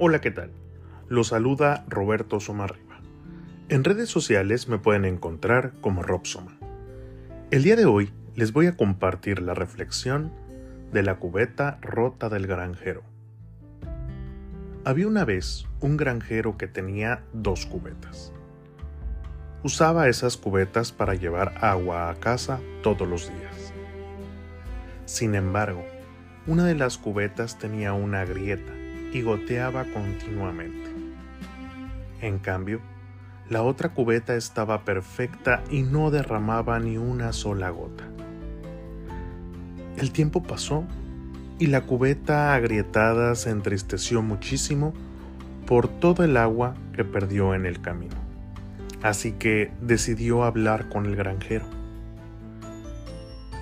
Hola, ¿qué tal? Los saluda Roberto Somarriba. En redes sociales me pueden encontrar como Robsoma. El día de hoy les voy a compartir la reflexión de la cubeta rota del granjero. Había una vez un granjero que tenía dos cubetas. Usaba esas cubetas para llevar agua a casa todos los días. Sin embargo, una de las cubetas tenía una grieta y goteaba continuamente. En cambio, la otra cubeta estaba perfecta y no derramaba ni una sola gota. El tiempo pasó y la cubeta agrietada se entristeció muchísimo por todo el agua que perdió en el camino. Así que decidió hablar con el granjero.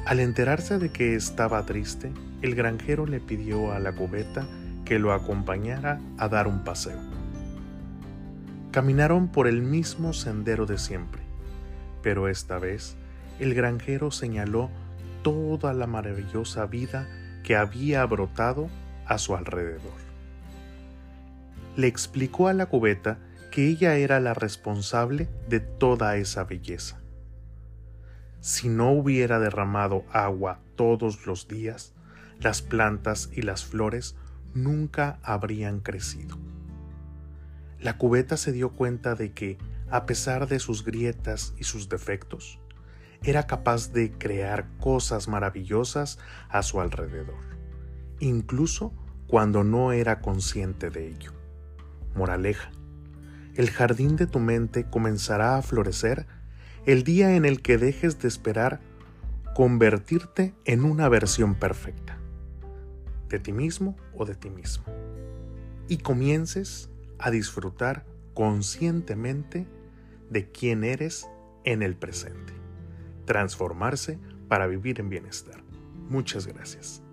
Al enterarse de que estaba triste, el granjero le pidió a la cubeta que lo acompañara a dar un paseo. Caminaron por el mismo sendero de siempre, pero esta vez el granjero señaló toda la maravillosa vida que había brotado a su alrededor. Le explicó a la cubeta que ella era la responsable de toda esa belleza. Si no hubiera derramado agua todos los días, las plantas y las flores nunca habrían crecido. La cubeta se dio cuenta de que, a pesar de sus grietas y sus defectos, era capaz de crear cosas maravillosas a su alrededor, incluso cuando no era consciente de ello. Moraleja, el jardín de tu mente comenzará a florecer el día en el que dejes de esperar convertirte en una versión perfecta de ti mismo o de ti mismo y comiences a disfrutar conscientemente de quién eres en el presente. Transformarse para vivir en bienestar. Muchas gracias.